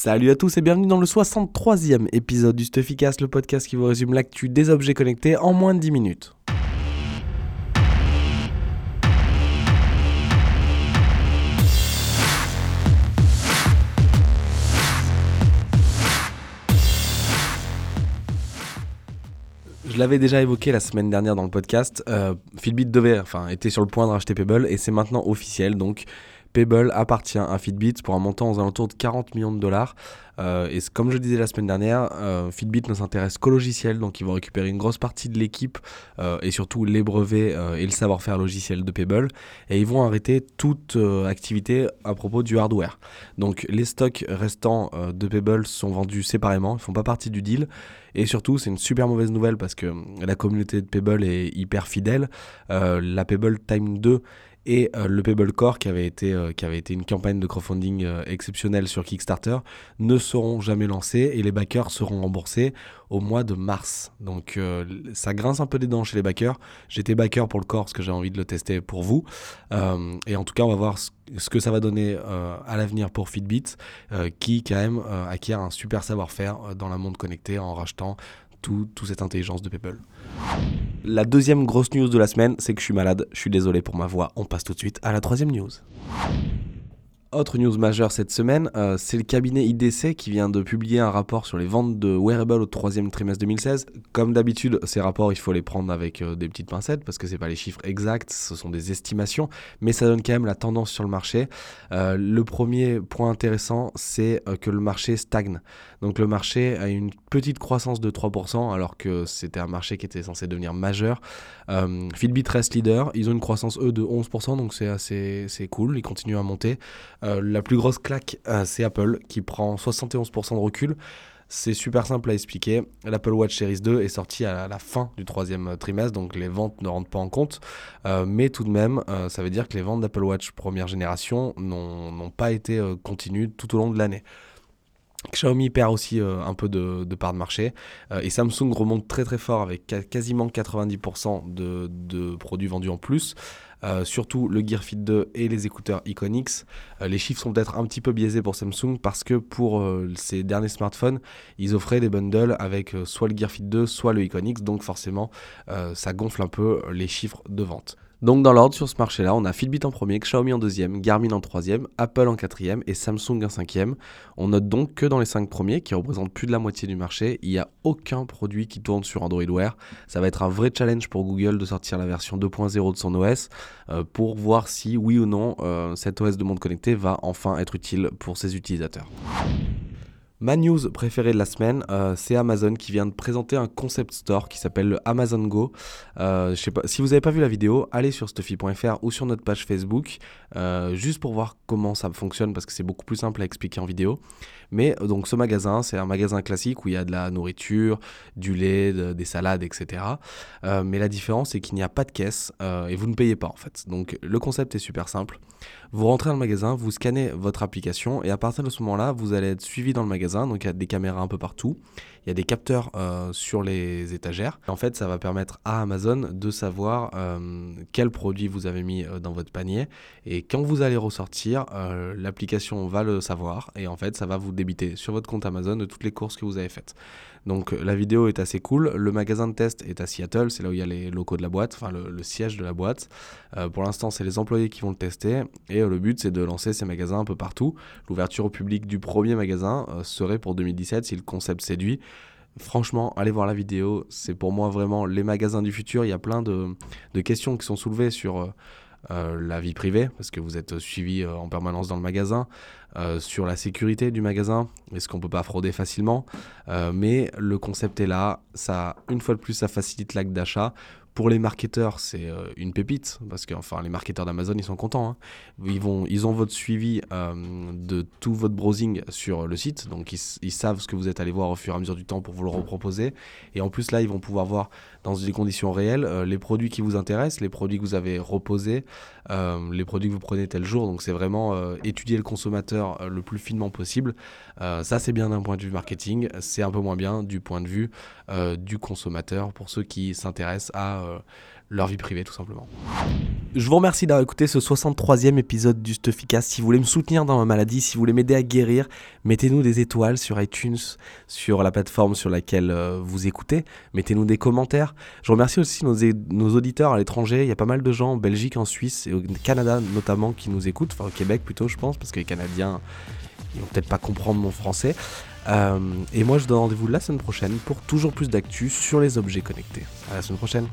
Salut à tous et bienvenue dans le 63e épisode du Stufficast, le podcast qui vous résume l'actu des objets connectés en moins de 10 minutes. Je l'avais déjà évoqué la semaine dernière dans le podcast. euh, Fitbit devait, enfin, était sur le point de racheter Pebble et c'est maintenant officiel. Donc, Pebble appartient à Fitbit pour un montant aux alentours de 40 millions de dollars. Euh, et comme je disais la semaine dernière, euh, Fitbit ne s'intéresse qu'au logiciel, donc ils vont récupérer une grosse partie de l'équipe euh, et surtout les brevets et le savoir-faire logiciel de Pebble. Et ils vont arrêter toute activité à propos du hardware. Donc les stocks restants de Pebble sont vendus séparément, ils font pas partie du deal. Et surtout, c'est une super mauvaise nouvelle parce que la communauté de Pebble est hyper fidèle. La Pebble Time 2 et euh, le Pebble Core, qui avait, été, euh, qui avait été une campagne de crowdfunding euh, exceptionnelle sur Kickstarter, ne seront jamais lancés et les backers seront remboursés au mois de mars. Donc ça grince un peu des dents chez les backers. J'étais backer pour le Core parce que j'ai envie de le tester pour vous. Et en tout cas, on va voir ce, que ça va donner à l'avenir pour Fitbit, qui quand même acquiert un super savoir-faire dans la monde connecté en rachetant tout, toute cette intelligence de Pebble. La deuxième grosse news de la semaine, c'est que je suis malade. Je suis désolé pour ma voix. On passe tout de suite à la troisième news. Autre news majeure cette semaine, euh, c'est le cabinet IDC qui vient de publier un rapport sur les ventes de wearables au troisième trimestre 2016. Comme d'habitude, ces rapports, il faut les prendre avec euh, des petites pincettes parce que c'est pas les chiffres exacts, ce sont des estimations, mais ça donne quand même la tendance sur le marché. Euh, le premier point intéressant, c'est que le marché stagne. Donc le marché a une petite croissance de 3%, alors que c'était un marché qui était censé devenir majeur. Fitbit reste leader, ils ont une croissance eux de 11%, donc c'est assez cool, ils continuent à monter. Euh, la plus grosse claque, euh, c'est Apple qui prend 71% de recul. C'est super simple à expliquer. L'Apple Watch Series 2 est sorti à la fin du troisième trimestre, donc les ventes ne rentrent pas en compte. Euh, mais tout de même, euh, ça veut dire que les ventes d'Apple Watch première génération n'ont pas été euh, continues tout au long de l'année. Xiaomi perd aussi euh, un peu de, part de marché euh, et Samsung remonte très très fort avec quasiment 90% de, de produits vendus en plus. Euh, surtout le Gear Fit 2 et les écouteurs Iconix. Euh, les chiffres sont peut-être un petit peu biaisés pour Samsung parce que pour euh, ces derniers smartphones, ils offraient des bundles avec soit le Gear Fit 2, soit le Iconix, donc forcément ça gonfle un peu les chiffres de vente. Donc dans l'ordre sur ce marché-là, on a Fitbit en premier, Xiaomi en deuxième, Garmin en troisième, Apple en quatrième et Samsung en cinquième. On note donc que dans les cinq premiers, qui représentent plus de la moitié du marché, il n'y a aucun produit qui tourne sur Android Wear. Ça va être un vrai challenge pour Google de sortir la version 2.0 de son OS euh, pour voir si, oui ou non, euh, cet OS de monde connecté va enfin être utile pour ses utilisateurs. Ma news préférée de la semaine, euh, c'est Amazon qui vient de présenter un concept store qui s'appelle le Amazon Go. Euh, si vous n'avez pas vu la vidéo, allez sur stuffy.fr ou sur notre page Facebook, euh, juste pour voir comment ça fonctionne parce que c'est beaucoup plus simple à expliquer en vidéo. Mais donc ce magasin, c'est un magasin classique où il y a de la nourriture, du lait, de- des salades, etc. Mais la différence, c'est qu'il n'y a pas de caisse et vous ne payez pas en fait. Donc le concept est super simple. Vous rentrez dans le magasin, vous scannez votre application et à partir de ce moment-là, vous allez être suivi dans le magasin. Donc il y a des caméras un peu partout, il y a des capteurs euh, sur les étagères. En fait, ça va permettre à Amazon de savoir euh, quel produit vous avez mis euh, dans votre panier et quand vous allez ressortir, l'application va le savoir et en fait, ça va vous débiter sur votre compte Amazon de toutes les courses que vous avez faites. Donc la vidéo est assez cool. Le magasin de test est à Seattle, c'est là où il y a les locaux de la boîte, enfin le, siège de la boîte. Pour l'instant, c'est les employés qui vont le tester et le but c'est de lancer ces magasins un peu partout. L'ouverture au public du premier magasin serait pour 2017 si le concept séduit. Franchement, allez voir la vidéo, c'est pour moi vraiment les magasins du futur. Il y a plein de, de questions qui sont soulevées sur euh, euh, la vie privée, parce que vous êtes suivi euh, en permanence dans le magasin, euh, sur la sécurité du magasin, est-ce qu'on peut pas frauder facilement, Euh, mais le concept est là, ça, une fois de plus, ça facilite l'acte d'achat. Pour les marketeurs, c'est euh, une pépite, parce que enfin, les marketeurs d'Amazon, ils sont contents. hein. Ils, vont, ils ont votre suivi de tout votre browsing sur le site, donc ils, ils savent ce que vous êtes allé voir au fur et à mesure du temps pour vous le reproposer. Et en plus, là, ils vont pouvoir voir dans des conditions réelles les produits qui vous intéressent, les produits que vous avez reposés, les produits que vous prenez tel jour. Donc, c'est vraiment étudier le consommateur euh, le plus finement possible. Euh, ça, c'est bien d'un point de vue marketing, c'est un peu moins bien du point de vue euh, du consommateur pour ceux qui s'intéressent à leur vie privée tout simplement. Je vous remercie d'avoir écouté ce 63e épisode du Stufficast. Si vous voulez me soutenir dans ma maladie, si vous voulez m'aider à guérir, mettez-nous des étoiles sur iTunes, sur la plateforme sur laquelle euh, vous écoutez. Mettez-nous des commentaires. Je remercie aussi nos, nos auditeurs à l'étranger. Il y a pas mal de gens en Belgique, en Suisse et au Canada notamment qui nous écoutent. Enfin au Québec plutôt, je pense, parce que les Canadiens, ils vont peut-être pas comprendre mon français. Euh, et moi, je donne rendez-vous la semaine prochaine pour toujours plus d'actu sur les objets connectés. À la semaine prochaine.